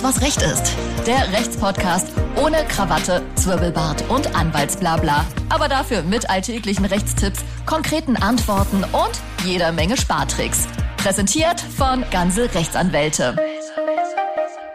Alles, was Recht ist. Der Rechtspodcast ohne Krawatte, Zwirbelbart und Anwaltsblabla. Aber dafür mit alltäglichen Rechtstipps, konkreten Antworten und jeder Menge Spartricks. Präsentiert von Ganze Rechtsanwälte.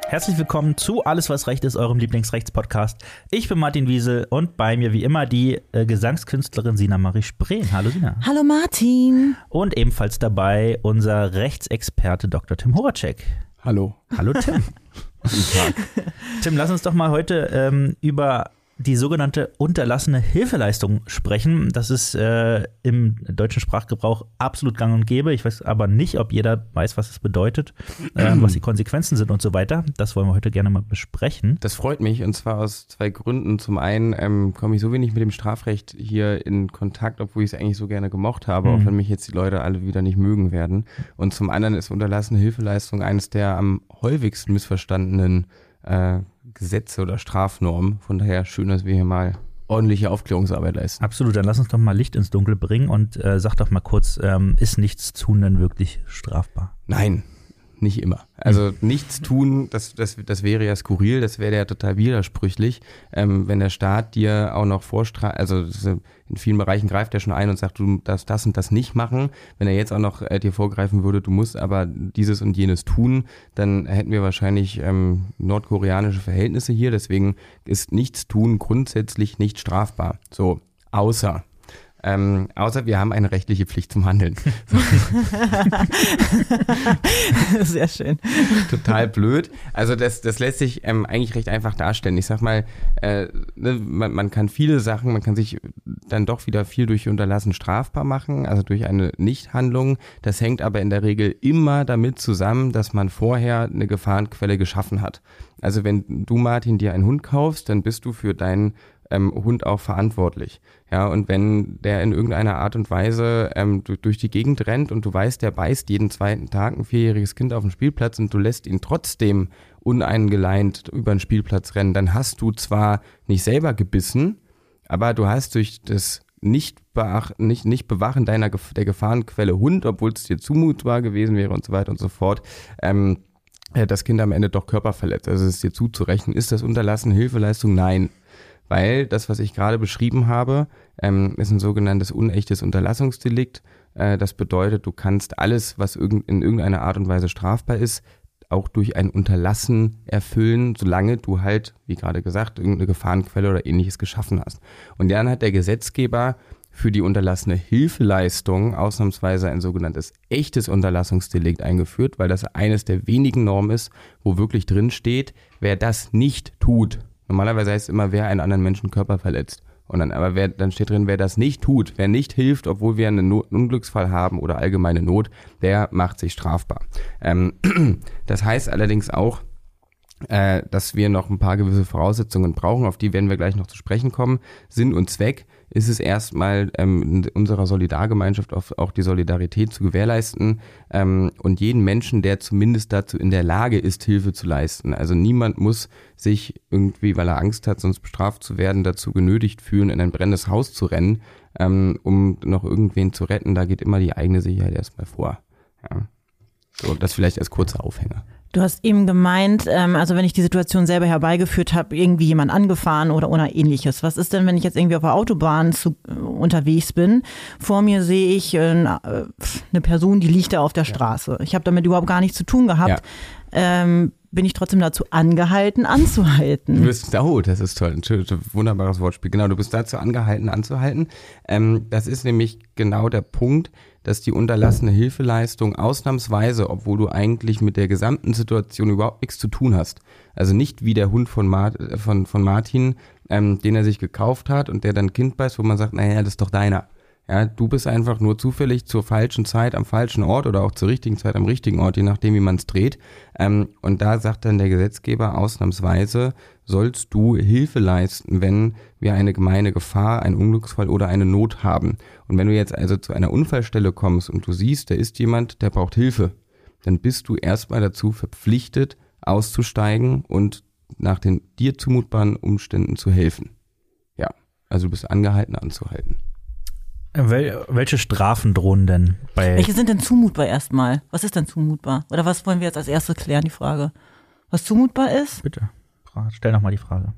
Herzlich willkommen zu Alles, was Recht ist, eurem Lieblingsrechtspodcast. Ich bin Martin Wiesel und bei mir wie immer die äh, Gesangskünstlerin Sina Marie Spreen. Hallo Sina. Hallo Martin. Und ebenfalls dabei unser Rechtsexperte Dr. Tim Horacek. Hallo. Hallo Tim. Tim, lass uns doch mal heute ähm, über die sogenannte unterlassene Hilfeleistung sprechen. Das ist äh, im deutschen Sprachgebrauch absolut gang und gäbe. Ich weiß aber nicht, ob jeder weiß, was es bedeutet, äh, was die Konsequenzen sind und so weiter. Das wollen wir heute gerne mal besprechen. Das freut mich und zwar aus zwei Gründen. Zum einen ähm, komme ich so wenig mit dem Strafrecht hier in Kontakt, obwohl ich es eigentlich so gerne gemocht habe, Mhm. auch wenn mich jetzt die Leute alle wieder nicht mögen werden. Und zum anderen ist unterlassene Hilfeleistung eines der am häufigsten missverstandenen äh, Gesetze oder Strafnormen. Von daher schön, dass wir hier mal ordentliche Aufklärungsarbeit leisten. Absolut, dann lass uns doch mal Licht ins Dunkel bringen und äh, sag doch mal kurz, ähm, ist nichts tun denn wirklich strafbar? Nein, nicht immer. Also nichts tun, das, das, das wäre ja skurril, das wäre ja total widersprüchlich, ähm, wenn der Staat dir auch noch vorstrahlt, also in vielen Bereichen greift er schon ein und sagt, du darfst das und das nicht machen. Wenn er jetzt auch noch äh, dir vorgreifen würde, du musst aber dieses und jenes tun, dann hätten wir wahrscheinlich ähm, nordkoreanische Verhältnisse hier. Deswegen ist nichts tun grundsätzlich nicht strafbar. So, außer ähm, außer wir haben eine rechtliche Pflicht zum Handeln. Sehr schön. total blöd. Also das, das lässt sich ähm, eigentlich recht einfach darstellen. Ich sag mal, äh, ne, man, man kann viele Sachen, man kann sich dann doch wieder viel durch Unterlassen strafbar machen, also durch eine Nichthandlung. Das hängt aber in der Regel immer damit zusammen, dass man vorher eine Gefahrenquelle geschaffen hat. Also wenn du, Martin, dir einen Hund kaufst, dann bist du für deinen ähm, Hund auch verantwortlich. Ja, und wenn der in irgendeiner Art und Weise ähm, du, durch die Gegend rennt und du weißt, der beißt jeden zweiten Tag ein vierjähriges Kind auf dem Spielplatz und du lässt ihn trotzdem uneingeleint über den Spielplatz rennen, dann hast du zwar nicht selber gebissen, aber du hast durch das nicht, nicht, nicht Bewachen deiner der Gefahrenquelle Hund, obwohl es dir zumutbar gewesen wäre und so weiter und so fort, ähm, äh, das Kind am Ende doch körperverletzt. Also es ist dir zuzurechnen. Ist das Unterlassen Hilfeleistung? Nein weil das, was ich gerade beschrieben habe, ähm, ist ein sogenanntes unechtes Unterlassungsdelikt. Äh, das bedeutet, du kannst alles, was irgend, in irgendeiner Art und Weise strafbar ist, auch durch ein Unterlassen erfüllen, solange du halt, wie gerade gesagt, irgendeine Gefahrenquelle oder ähnliches geschaffen hast. Und dann hat der Gesetzgeber für die unterlassene Hilfeleistung ausnahmsweise ein sogenanntes echtes Unterlassungsdelikt eingeführt, weil das eines der wenigen Normen ist, wo wirklich drin steht, wer das nicht tut, Normalerweise heißt es immer, wer einen anderen Menschen Körper verletzt. Und dann, aber wer, dann steht drin, wer das nicht tut, wer nicht hilft, obwohl wir einen, Not, einen Unglücksfall haben oder allgemeine Not, der macht sich strafbar. Ähm, das heißt allerdings auch, äh, dass wir noch ein paar gewisse Voraussetzungen brauchen, auf die werden wir gleich noch zu sprechen kommen. Sinn und Zweck ist es erstmal ähm, in unserer Solidargemeinschaft auch die Solidarität zu gewährleisten ähm, und jeden Menschen, der zumindest dazu in der Lage ist, Hilfe zu leisten. Also niemand muss sich irgendwie, weil er Angst hat, sonst bestraft zu werden, dazu genötigt fühlen, in ein brennendes Haus zu rennen, ähm, um noch irgendwen zu retten. Da geht immer die eigene Sicherheit erstmal vor. Ja. So, das vielleicht als kurzer Aufhänger. Du hast eben gemeint, ähm, also wenn ich die Situation selber herbeigeführt habe, irgendwie jemand angefahren oder oder ähnliches. Was ist denn, wenn ich jetzt irgendwie auf der Autobahn zu, äh, unterwegs bin? Vor mir sehe ich äh, eine Person, die liegt da auf der Straße. Ich habe damit überhaupt gar nichts zu tun gehabt. Ja. Ähm, bin ich trotzdem dazu angehalten, anzuhalten. Du bist, oh, das ist toll, ein wunderbares Wortspiel. Genau, du bist dazu angehalten, anzuhalten. Ähm, das ist nämlich genau der Punkt, dass die unterlassene Hilfeleistung ausnahmsweise, obwohl du eigentlich mit der gesamten Situation überhaupt nichts zu tun hast, also nicht wie der Hund von, Mart, von, von Martin, ähm, den er sich gekauft hat und der dann Kind beißt, wo man sagt, naja, das ist doch deiner. Ja, du bist einfach nur zufällig zur falschen Zeit am falschen Ort oder auch zur richtigen Zeit am richtigen Ort, je nachdem, wie man es dreht. Ähm, und da sagt dann der Gesetzgeber ausnahmsweise, sollst du Hilfe leisten, wenn wir eine gemeine Gefahr, einen Unglücksfall oder eine Not haben. Und wenn du jetzt also zu einer Unfallstelle kommst und du siehst, da ist jemand, der braucht Hilfe, dann bist du erstmal dazu verpflichtet, auszusteigen und nach den dir zumutbaren Umständen zu helfen. Ja, also du bist angehalten anzuhalten. Wel welche Strafen drohen denn bei. Welche sind denn zumutbar erstmal? Was ist denn zumutbar? Oder was wollen wir jetzt als erstes klären, die Frage? Was zumutbar ist? Bitte, stell nochmal die Frage.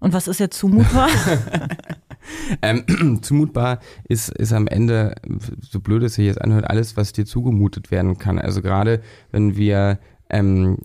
Und was ist jetzt zumutbar? ähm, zumutbar ist, ist am Ende, so blöd es sich jetzt anhört, alles, was dir zugemutet werden kann. Also gerade wenn wir ähm,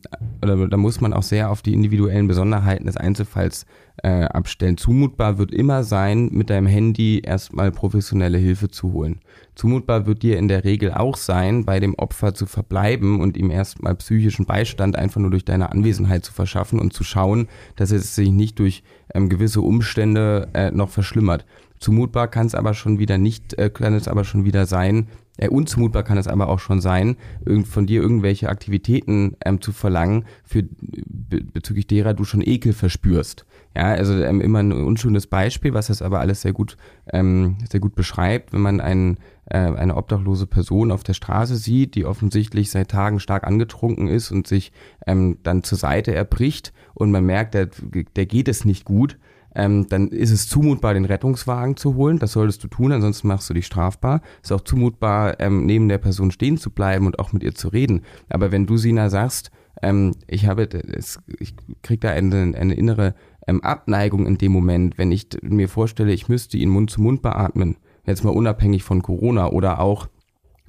oder da muss man auch sehr auf die individuellen Besonderheiten des Einzelfalls äh, abstellen. Zumutbar wird immer sein, mit deinem Handy erstmal professionelle Hilfe zu holen. Zumutbar wird dir in der Regel auch sein, bei dem Opfer zu verbleiben und ihm erstmal psychischen Beistand einfach nur durch deine Anwesenheit zu verschaffen und zu schauen, dass es sich nicht durch ähm, gewisse Umstände äh, noch verschlimmert. Zumutbar kann es aber schon wieder nicht, äh, kann es aber schon wieder sein, äh, unzumutbar kann es aber auch schon sein, irgend, von dir irgendwelche Aktivitäten ähm, zu verlangen, für, be, bezüglich derer du schon Ekel verspürst. Ja, also ähm, immer ein unschönes Beispiel, was das aber alles sehr gut, ähm, sehr gut beschreibt, wenn man einen, äh, eine obdachlose Person auf der Straße sieht, die offensichtlich seit Tagen stark angetrunken ist und sich ähm, dann zur Seite erbricht und man merkt, der, der geht es nicht gut, ähm, dann ist es zumutbar, den Rettungswagen zu holen. Das solltest du tun, ansonsten machst du dich strafbar. Ist auch zumutbar, ähm, neben der Person stehen zu bleiben und auch mit ihr zu reden. Aber wenn du, Sina, sagst, ähm, ich habe, es, ich krieg da eine, eine innere ähm, Abneigung in dem Moment, wenn ich mir vorstelle, ich müsste ihn Mund zu Mund beatmen, jetzt mal unabhängig von Corona oder auch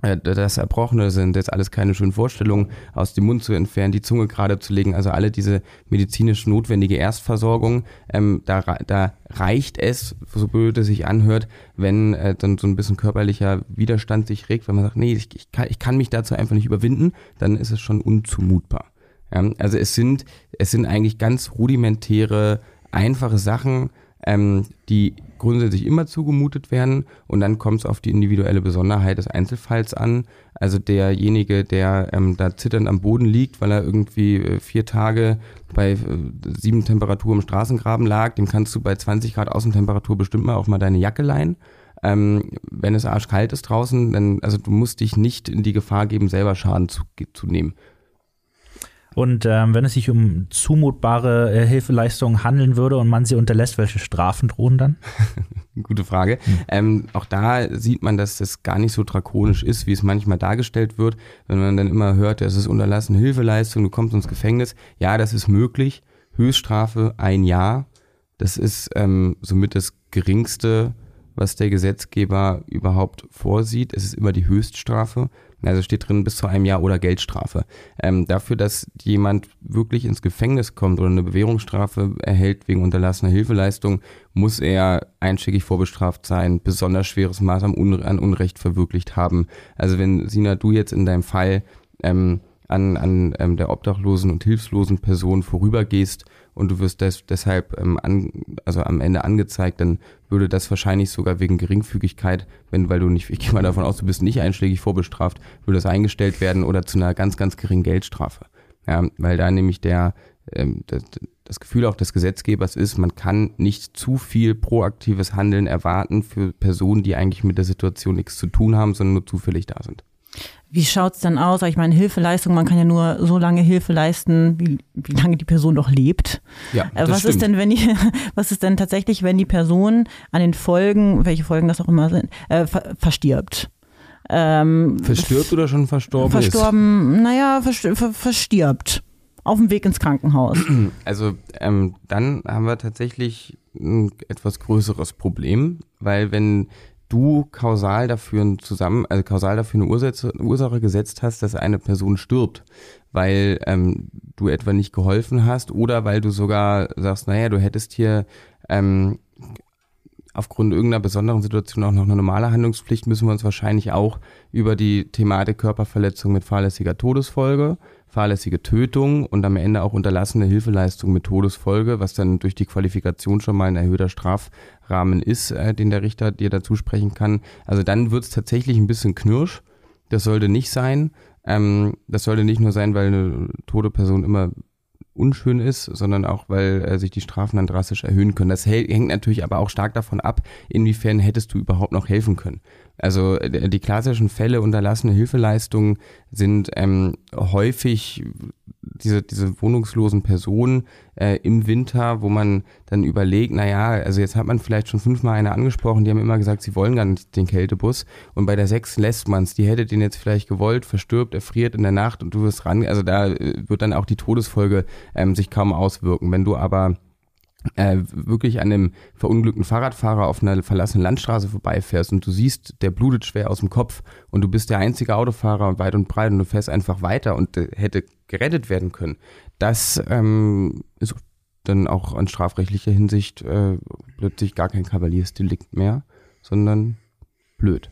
das Erbrochene sind jetzt alles keine schönen Vorstellungen, aus dem Mund zu entfernen, die Zunge gerade zu legen, also alle diese medizinisch notwendige Erstversorgung, ähm, da, da reicht es, so blöd es sich anhört, wenn äh, dann so ein bisschen körperlicher Widerstand sich regt, wenn man sagt, nee, ich, ich, kann, ich kann mich dazu einfach nicht überwinden, dann ist es schon unzumutbar. Ja, also es sind, es sind eigentlich ganz rudimentäre, einfache Sachen, ähm, die grundsätzlich immer zugemutet werden und dann kommt es auf die individuelle Besonderheit des Einzelfalls an. Also derjenige, der ähm, da zitternd am Boden liegt, weil er irgendwie äh, vier Tage bei äh, sieben Temperatur im Straßengraben lag, dem kannst du bei 20 Grad Außentemperatur bestimmt mal auch mal deine Jacke leihen. Ähm, wenn es arschkalt ist draußen, dann, also du musst dich nicht in die Gefahr geben, selber Schaden zu, zu nehmen. Und ähm, wenn es sich um zumutbare äh, Hilfeleistungen handeln würde und man sie unterlässt, welche Strafen drohen dann? Gute Frage. Mhm. Ähm, auch da sieht man, dass das gar nicht so drakonisch ist, wie es manchmal dargestellt wird. Wenn man dann immer hört, es ist unterlassene Hilfeleistung, du kommst ins Gefängnis. Ja, das ist möglich. Höchststrafe ein Jahr. Das ist ähm, somit das geringste, was der Gesetzgeber überhaupt vorsieht. Es ist immer die Höchststrafe. Also steht drin bis zu einem Jahr oder Geldstrafe. Ähm, dafür, dass jemand wirklich ins Gefängnis kommt oder eine Bewährungsstrafe erhält wegen unterlassener Hilfeleistung, muss er einstiegig vorbestraft sein, besonders schweres Maß an, Un an Unrecht verwirklicht haben. Also wenn Sina, du jetzt in deinem Fall ähm, an, an ähm, der obdachlosen und hilflosen Person vorübergehst und du wirst des, deshalb ähm, an, also am Ende angezeigt, dann würde das wahrscheinlich sogar wegen Geringfügigkeit, wenn, weil du nicht, ich gehe mal davon aus, du bist nicht einschlägig vorbestraft, würde das eingestellt werden oder zu einer ganz, ganz geringen Geldstrafe. Ja, weil da nämlich der, ähm, das, das Gefühl auch des Gesetzgebers ist, man kann nicht zu viel proaktives Handeln erwarten für Personen, die eigentlich mit der Situation nichts zu tun haben, sondern nur zufällig da sind. Wie schaut's denn aus? Ich meine, Hilfeleistung, man kann ja nur so lange Hilfe leisten, wie, wie lange die Person noch lebt. Ja, äh, was stimmt. ist denn, wenn die, was ist denn tatsächlich, wenn die Person an den Folgen, welche Folgen das auch immer sind, äh, ver verstirbt? Ähm, Verstirbt oder schon verstorben? Verstorben, ist? naja, ver verstirbt. Auf dem Weg ins Krankenhaus. Also ähm, dann haben wir tatsächlich ein etwas größeres Problem, weil wenn du kausal dafür zusammen, also kausal dafür eine Ursache, Ursache gesetzt hast, dass eine Person stirbt, weil ähm, du etwa nicht geholfen hast oder weil du sogar sagst, naja, du hättest hier ähm, aufgrund irgendeiner besonderen Situation auch noch eine normale Handlungspflicht, müssen wir uns wahrscheinlich auch über die Thematik Körperverletzung mit fahrlässiger Todesfolge fahrlässige Tötung und am Ende auch unterlassene Hilfeleistung mit Todesfolge, was dann durch die Qualifikation schon mal ein erhöhter Strafrahmen ist, äh, den der Richter dir dazu sprechen kann. Also dann wird es tatsächlich ein bisschen knirsch. Das sollte nicht sein. Ähm, das sollte nicht nur sein, weil eine tote Person immer unschön ist, sondern auch, weil äh, sich die Strafen dann drastisch erhöhen können. Das hängt natürlich aber auch stark davon ab, inwiefern hättest du überhaupt noch helfen können. Also äh, die klassischen Fälle unterlassene Hilfeleistungen sind ähm, häufig diese, diese wohnungslosen Personen äh, im Winter, wo man dann überlegt, naja, also jetzt hat man vielleicht schon fünfmal eine angesprochen, die haben immer gesagt, sie wollen gar nicht den Kältebus und bei der sechs lässt man es, die hätte den jetzt vielleicht gewollt, verstirbt, erfriert in der Nacht und du wirst ran, also da äh, wird dann auch die Todesfolge ähm, sich kaum auswirken. Wenn du aber äh, wirklich an dem verunglückten Fahrradfahrer auf einer verlassenen Landstraße vorbeifährst und du siehst, der blutet schwer aus dem Kopf und du bist der einzige Autofahrer weit und breit und du fährst einfach weiter und äh, hätte gerettet werden können. Das ähm, ist dann auch an strafrechtlicher Hinsicht äh, plötzlich gar kein Kavaliersdelikt mehr, sondern blöd.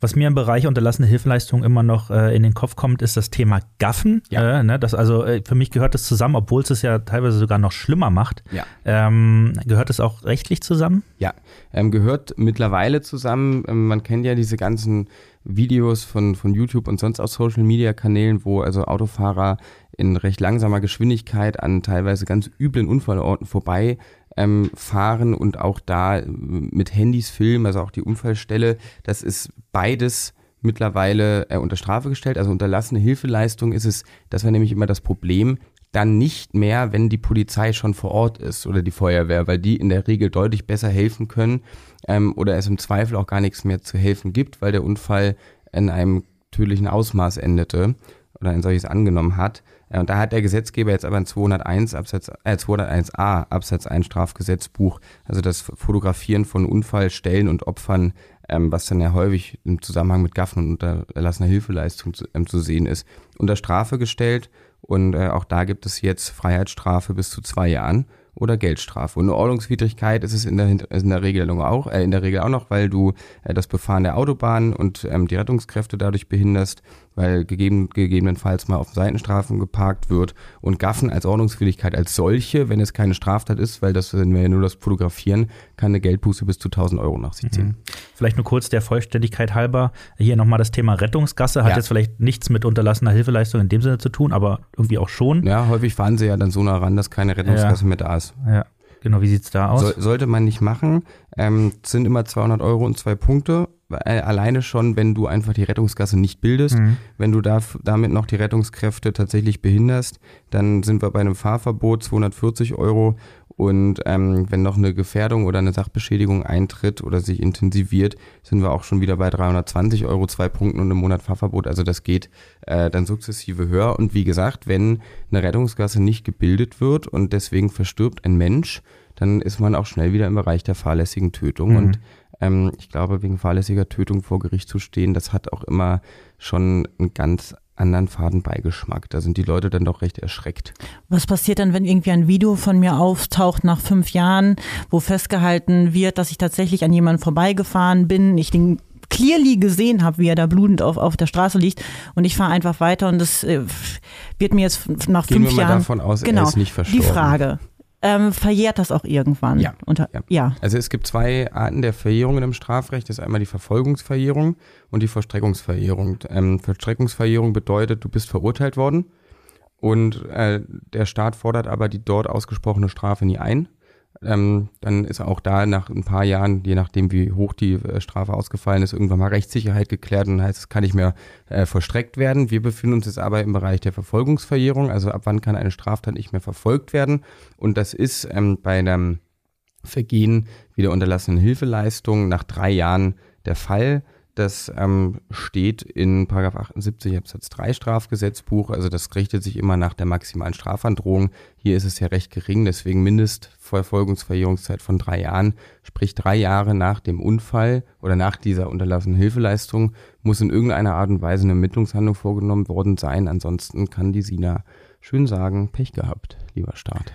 Was mir im Bereich unterlassene Hilfeleistung immer noch äh, in den Kopf kommt, ist das Thema Gaffen. Ja. Äh, ne, das also äh, für mich gehört es zusammen, obwohl es es ja teilweise sogar noch schlimmer macht. Ja. Ähm, gehört es auch rechtlich zusammen? Ja, ähm, gehört mittlerweile zusammen. Ähm, man kennt ja diese ganzen Videos von, von YouTube und sonst aus Social Media Kanälen, wo also Autofahrer in recht langsamer Geschwindigkeit an teilweise ganz üblen Unfallorten vorbei ähm, fahren und auch da mit Handys filmen, also auch die Unfallstelle. Das ist beides mittlerweile äh, unter Strafe gestellt. Also unterlassene Hilfeleistung ist es, das war nämlich immer das Problem, dann nicht mehr, wenn die Polizei schon vor Ort ist oder die Feuerwehr, weil die in der Regel deutlich besser helfen können ähm, oder es im Zweifel auch gar nichts mehr zu helfen gibt, weil der Unfall in einem tödlichen Ausmaß endete oder ein solches angenommen hat. Und da hat der Gesetzgeber jetzt aber ein 201 Absatz, äh, 201a Absatz 1 Strafgesetzbuch, also das Fotografieren von Unfallstellen und Opfern, ähm, was dann ja häufig im Zusammenhang mit Gaffen und unterlassener Hilfeleistung zu, ähm, zu sehen ist, unter Strafe gestellt. Und äh, auch da gibt es jetzt Freiheitsstrafe bis zu zwei Jahren oder Geldstrafe. Und eine Ordnungswidrigkeit ist es in der, in der Regelung auch, äh, in der Regel auch noch, weil du äh, das Befahren der Autobahn und ähm, die Rettungskräfte dadurch behinderst, weil gegeben, gegebenenfalls mal auf Seitenstrafen geparkt wird und Gaffen als Ordnungswidrigkeit als solche, wenn es keine Straftat ist, weil das, wenn wir ja nur das Fotografieren, kann eine Geldbuße bis zu 1000 Euro nach sich ziehen. Mhm. Vielleicht nur kurz der Vollständigkeit halber, hier nochmal das Thema Rettungsgasse, hat ja. jetzt vielleicht nichts mit unterlassener Hilfeleistung in dem Sinne zu tun, aber irgendwie auch schon. Ja, häufig fahren sie ja dann so nah ran, dass keine Rettungsgasse ja. mehr da ist. Ja. Genau, wie sieht es da aus? So, sollte man nicht machen. Ähm, sind immer 200 Euro und zwei Punkte. Äh, alleine schon, wenn du einfach die Rettungsgasse nicht bildest, mhm. wenn du da, damit noch die Rettungskräfte tatsächlich behinderst, dann sind wir bei einem Fahrverbot 240 Euro. Und ähm, wenn noch eine Gefährdung oder eine Sachbeschädigung eintritt oder sich intensiviert, sind wir auch schon wieder bei 320 Euro, zwei Punkten und einem Monat Fahrverbot. Also das geht äh, dann sukzessive höher. Und wie gesagt, wenn eine Rettungsgasse nicht gebildet wird und deswegen verstirbt ein Mensch, dann ist man auch schnell wieder im Bereich der fahrlässigen Tötung. Mhm. Und ähm, ich glaube, wegen fahrlässiger Tötung vor Gericht zu stehen, das hat auch immer schon einen ganz anderen Fadenbeigeschmack. Da sind die Leute dann doch recht erschreckt. Was passiert dann, wenn irgendwie ein Video von mir auftaucht nach fünf Jahren, wo festgehalten wird, dass ich tatsächlich an jemanden vorbeigefahren bin, ich den clearly gesehen habe, wie er da blutend auf, auf der Straße liegt und ich fahre einfach weiter und das äh, wird mir jetzt nach Gehen fünf wir Jahren mal davon aus, genau, er ist nicht verstorben. Die Frage, ähm, verjährt das auch irgendwann? Ja, Unter, ja. ja. Also es gibt zwei Arten der Verjährungen im Strafrecht. Das ist einmal die Verfolgungsverjährung und die Vollstreckungsverjährung. Ähm, Vollstreckungsverjährung bedeutet, du bist verurteilt worden und äh, der Staat fordert aber die dort ausgesprochene Strafe nie ein ähm, dann ist auch da nach ein paar Jahren, je nachdem wie hoch die äh, Strafe ausgefallen ist, irgendwann mal Rechtssicherheit geklärt und heißt, es kann nicht mehr äh, vollstreckt werden. Wir befinden uns jetzt aber im Bereich der Verfolgungsverjährung, also ab wann kann eine Straftat nicht mehr verfolgt werden und das ist ähm, bei einem Vergehen wie der unterlassenen Hilfeleistung nach drei Jahren der Fall. Das ähm, steht in 78 Absatz 3 Strafgesetzbuch. Also das richtet sich immer nach der maximalen Strafandrohung. Hier ist es ja recht gering, deswegen Mindestverfolgungsverjährungszeit von drei Jahren. Sprich drei Jahre nach dem Unfall oder nach dieser unterlassenen Hilfeleistung muss in irgendeiner Art und Weise eine Ermittlungshandlung vorgenommen worden sein. Ansonsten kann die Sina schön sagen, Pech gehabt, lieber Staat.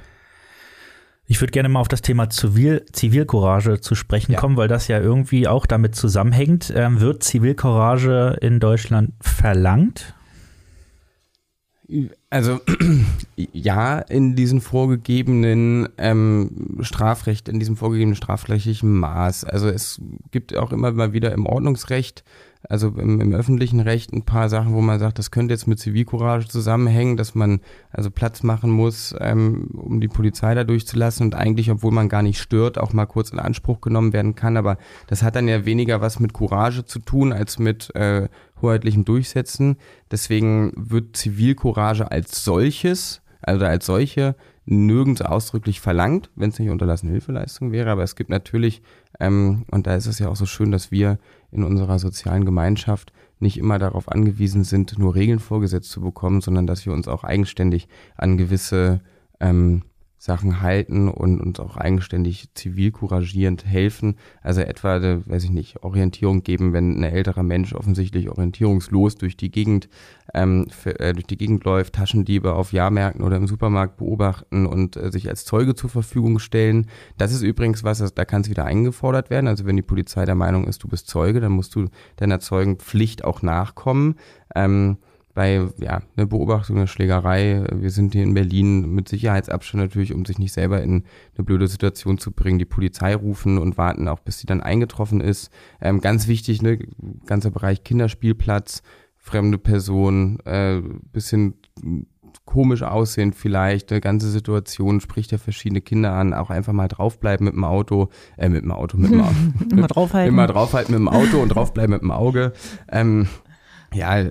Ich würde gerne mal auf das Thema Zivil Zivilcourage zu sprechen ja. kommen, weil das ja irgendwie auch damit zusammenhängt. Ähm, wird Zivilcourage in Deutschland verlangt? Also ja, in diesem vorgegebenen ähm, Strafrecht, in diesem vorgegebenen strafrechtlichen Maß. Also es gibt auch immer mal wieder im Ordnungsrecht also im, im, öffentlichen Recht ein paar Sachen, wo man sagt, das könnte jetzt mit Zivilcourage zusammenhängen, dass man also Platz machen muss, ähm, um die Polizei da durchzulassen und eigentlich, obwohl man gar nicht stört, auch mal kurz in Anspruch genommen werden kann. Aber das hat dann ja weniger was mit Courage zu tun als mit äh, hoheitlichem Durchsetzen. Deswegen wird Zivilcourage als solches, also als solche, nirgends ausdrücklich verlangt, wenn es nicht unterlassene Hilfeleistung wäre. Aber es gibt natürlich, ähm, und da ist es ja auch so schön, dass wir in unserer sozialen Gemeinschaft nicht immer darauf angewiesen sind, nur Regeln vorgesetzt zu bekommen, sondern dass wir uns auch eigenständig an gewisse ähm, Sachen halten und uns auch eigenständig zivilcouragierend helfen. Also etwa, weiß ich nicht, Orientierung geben, wenn ein älterer Mensch offensichtlich orientierungslos durch die Gegend ähm, für, äh, durch die Gegend läuft, Taschendiebe auf Jahrmärkten oder im Supermarkt beobachten und äh, sich als Zeuge zur Verfügung stellen. Das ist übrigens was, da kann es wieder eingefordert werden. Also wenn die Polizei der Meinung ist, du bist Zeuge, dann musst du deiner Zeugenpflicht auch nachkommen. Ähm, bei ja, eine Beobachtung eine Schlägerei. Wir sind hier in Berlin mit Sicherheitsabstand natürlich, um sich nicht selber in eine blöde Situation zu bringen, die Polizei rufen und warten auch, bis sie dann eingetroffen ist. Ähm, ganz wichtig, ne, ganzer Bereich Kinderspielplatz, fremde Person, äh, bisschen komisch aussehen vielleicht, eine ganze Situation spricht ja verschiedene Kinder an, auch einfach mal draufbleiben mit dem Auto, äh, mit dem Auto, mit dem Auto. immer draufhalten. Immer draufhalten mit dem Auto und draufbleiben mit dem Auge. Ähm, ja,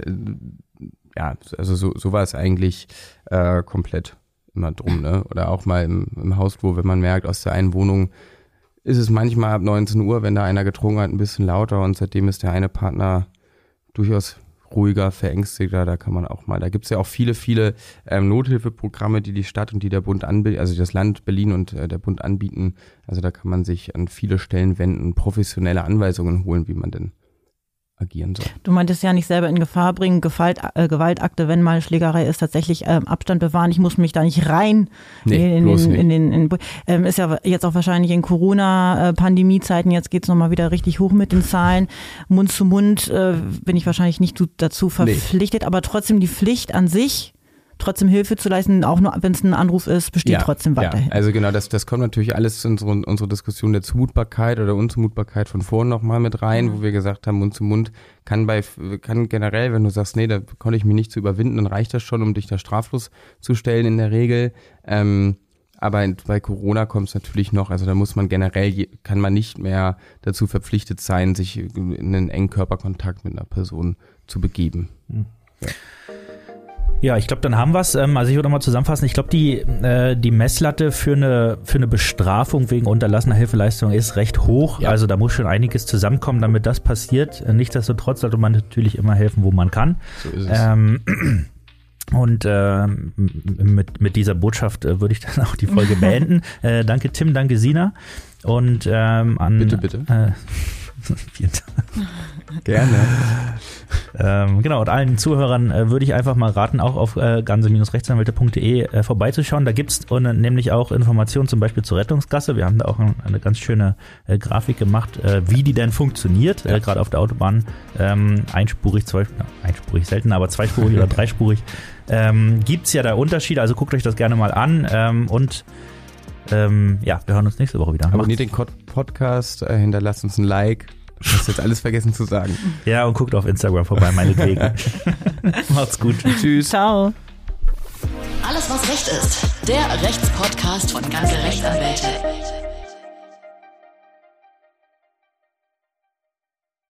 ja, also so, so war es eigentlich äh, komplett immer drum, ne? Oder auch mal im, im Hausflur, wenn man merkt, aus der einen Wohnung ist es manchmal ab 19 Uhr, wenn da einer getrunken hat, ein bisschen lauter und seitdem ist der eine Partner durchaus ruhiger, verängstigter, da kann man auch mal, da gibt es ja auch viele, viele ähm, Nothilfeprogramme, die die Stadt und die der Bund anbieten, also das Land Berlin und äh, der Bund anbieten. Also da kann man sich an viele Stellen wenden, professionelle Anweisungen holen, wie man denn agieren soll. Du meintest ja nicht selber in Gefahr bringen, Gewalt, äh, Gewaltakte, wenn mal Schlägerei ist, tatsächlich ähm, Abstand bewahren. Ich muss mich da nicht rein. Nee, in, bloß in, nicht. in den, in, ähm, ist ja jetzt auch wahrscheinlich in Corona-Pandemie-Zeiten, jetzt geht es nochmal wieder richtig hoch mit den Zahlen. Mund zu Mund äh, bin ich wahrscheinlich nicht dazu verpflichtet, aber trotzdem die Pflicht an sich trotzdem Hilfe zu leisten, auch nur wenn es ein Anruf ist, besteht Ja, trotzdem weiterhin. Ja, also genau, das, das kommt natürlich alles in unsere, unsere Diskussion der Zumutbarkeit oder Unzumutbarkeit von vorhin nochmal mit rein, wo wir gesagt haben, Mund zu Mund kann bei kann generell, wenn du sagst, nee, da konnte ich mich nicht zu überwinden, dann reicht das schon, um dich da straflos zu stellen in der Regel. Ähm, aber bei Corona kommt es natürlich noch, also da muss man generell, kann man nicht mehr dazu verpflichtet sein, sich in einen engen Körperkontakt mit einer Person zu begeben. Ja, ich glaube, dann haben wir es. Ähm, also ich würde mal zusammenfassen. Ich glaube, die, äh, die Messlatte für eine, für eine Bestrafung wegen unterlassener Hilfeleistung ist recht hoch. Ja. Also da muss schon einiges zusammenkommen, damit das passiert. Äh, Nichtsdestotrotz sollte man natürlich immer helfen, wo man kann. So ist es. Ähm, und ähm, mit, mit dieser Botschaft äh, würde ich dann auch die Folge beenden. Äh, danke Tim, danke Sina. Und ähm, an Bitte, bitte. Vielen Dank. Gerne. Ähm, genau, und allen Zuhörern äh, würde ich einfach mal raten, auch auf äh, ganze-rechtsanwälte.de äh, vorbeizuschauen. Da gibt's und, nämlich auch Informationen zum Beispiel zur Rettungsgasse. Wir haben da auch ein, eine ganz schöne äh, Grafik gemacht, äh, wie die denn funktioniert, äh, gerade auf der Autobahn. Ähm, einspurig, zwei, na, einspurig selten, aber zweispurig oder dreispurig. Ähm, gibt's ja da Unterschiede, also guckt euch das gerne mal an. Ähm, und ähm, ja, wir hören uns nächste Woche wieder. Abonniert den Pod- Podcast, äh, hinterlasst uns ein Like. Du hast jetzt alles vergessen zu sagen. Ja, und guckt auf Instagram vorbei, meinetwegen. Macht's gut. Tschüss. Ciao. Alles, was Recht ist. Der Rechtspodcast von ganze Rechtsanwälte.